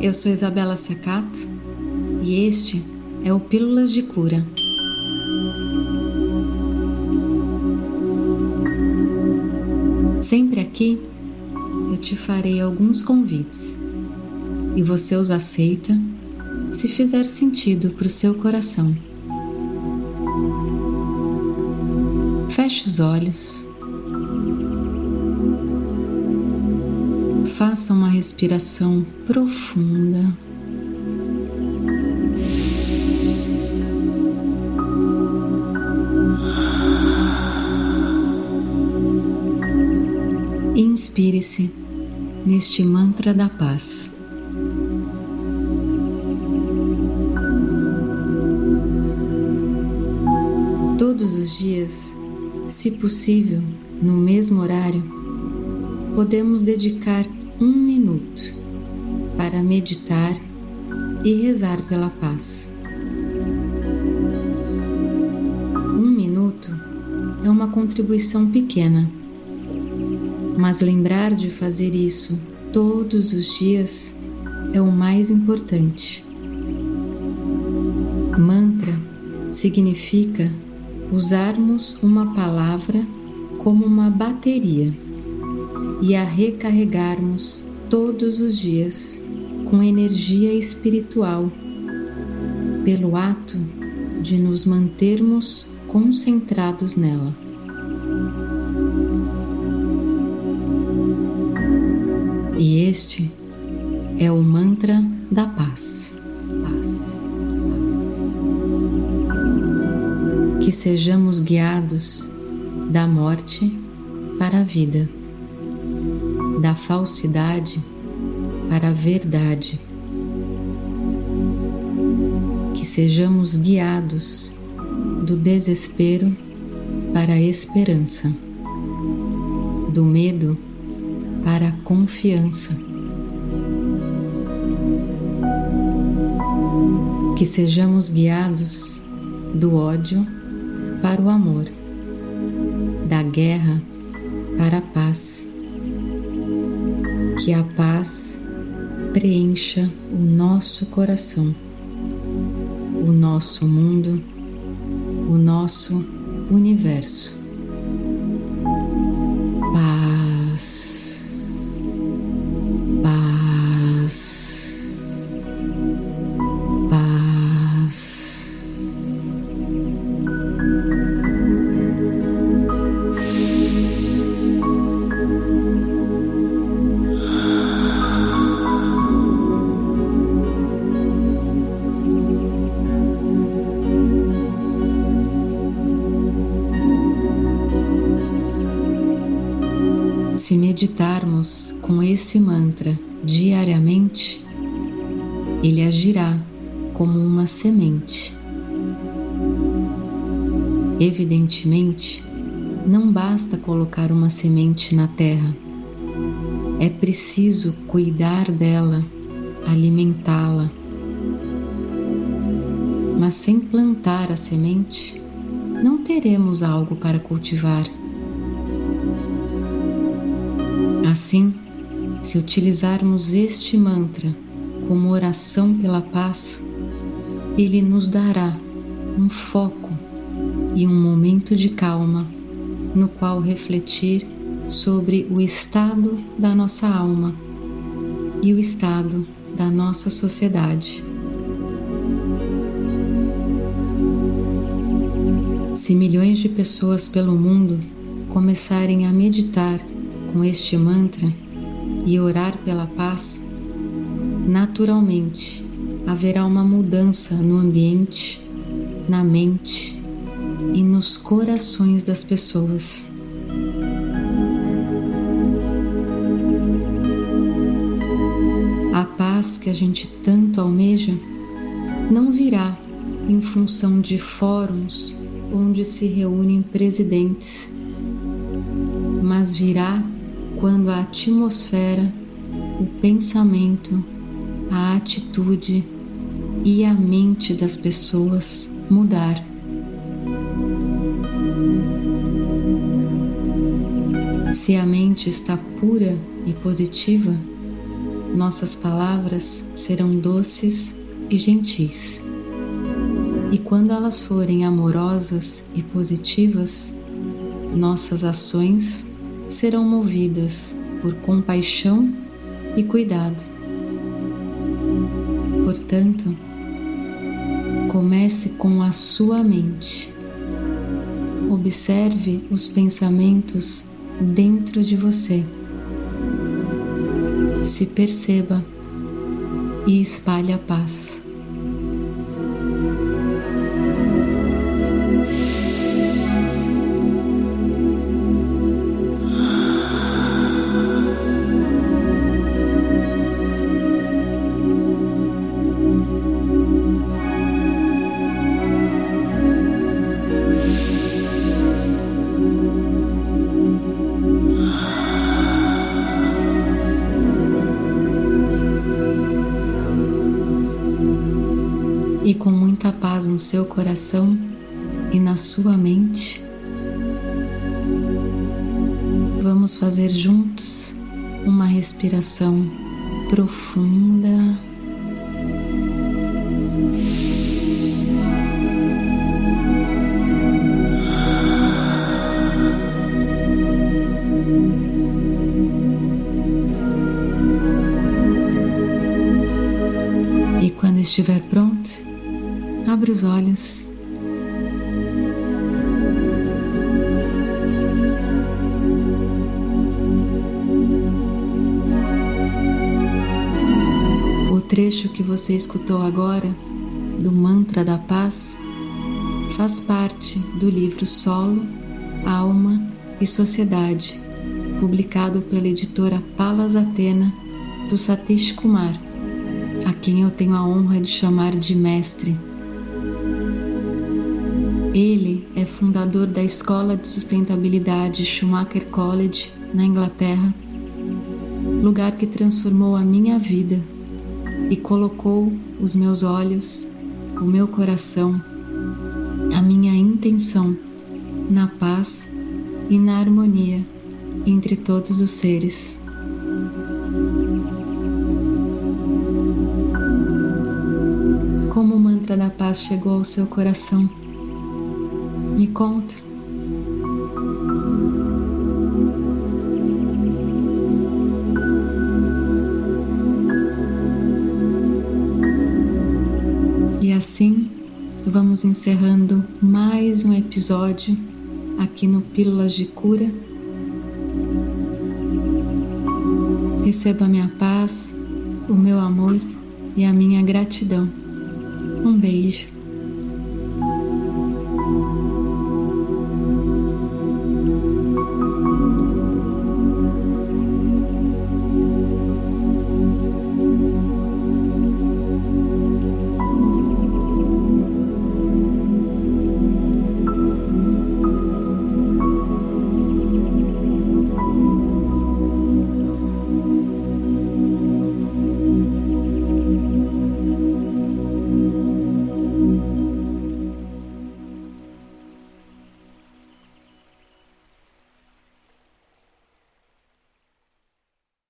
Eu sou Isabela Secato e este é o Pílulas de Cura. Sempre aqui eu te farei alguns convites e você os aceita se fizer sentido para o seu coração. Feche os olhos. Faça uma respiração profunda. Inspire-se neste mantra da paz. Todos os dias, se possível, no mesmo horário, podemos dedicar um minuto para meditar e rezar pela paz. Um minuto é uma contribuição pequena, mas lembrar de fazer isso todos os dias é o mais importante. Mantra significa usarmos uma palavra como uma bateria e a recarregarmos todos os dias com energia espiritual, pelo ato de nos mantermos concentrados nela. E este é o mantra da paz. Que sejamos guiados da morte para a vida da falsidade para a verdade. Que sejamos guiados do desespero para a esperança, do medo para a confiança. Que sejamos guiados do ódio para o amor, da guerra para a paz que a paz preencha o nosso coração, o nosso mundo, o nosso universo. Meditarmos com esse mantra diariamente, ele agirá como uma semente. Evidentemente, não basta colocar uma semente na terra, é preciso cuidar dela, alimentá-la. Mas sem plantar a semente, não teremos algo para cultivar. Assim, se utilizarmos este mantra como oração pela paz, ele nos dará um foco e um momento de calma no qual refletir sobre o estado da nossa alma e o estado da nossa sociedade. Se milhões de pessoas pelo mundo começarem a meditar com este mantra e orar pela paz, naturalmente haverá uma mudança no ambiente, na mente e nos corações das pessoas. A paz que a gente tanto almeja não virá em função de fóruns onde se reúnem presidentes, mas virá quando a atmosfera, o pensamento, a atitude e a mente das pessoas mudar. Se a mente está pura e positiva, nossas palavras serão doces e gentis. E quando elas forem amorosas e positivas, nossas ações serão movidas por compaixão e cuidado. Portanto, comece com a sua mente. Observe os pensamentos dentro de você. Se perceba e espalhe a paz. No seu coração e na sua mente, vamos fazer juntos uma respiração profunda. E quando estiver pronto, Abre os olhos. O trecho que você escutou agora do Mantra da Paz faz parte do livro Solo, Alma e Sociedade, publicado pela editora Palas Atena do Satish Kumar, a quem eu tenho a honra de chamar de mestre. Ele é fundador da Escola de Sustentabilidade Schumacher College, na Inglaterra, lugar que transformou a minha vida e colocou os meus olhos, o meu coração, a minha intenção na paz e na harmonia entre todos os seres. Como o mantra da paz chegou ao seu coração? Me conta. E assim vamos encerrando mais um episódio aqui no Pílulas de Cura. Receba a minha paz, o meu amor e a minha gratidão. Um beijo.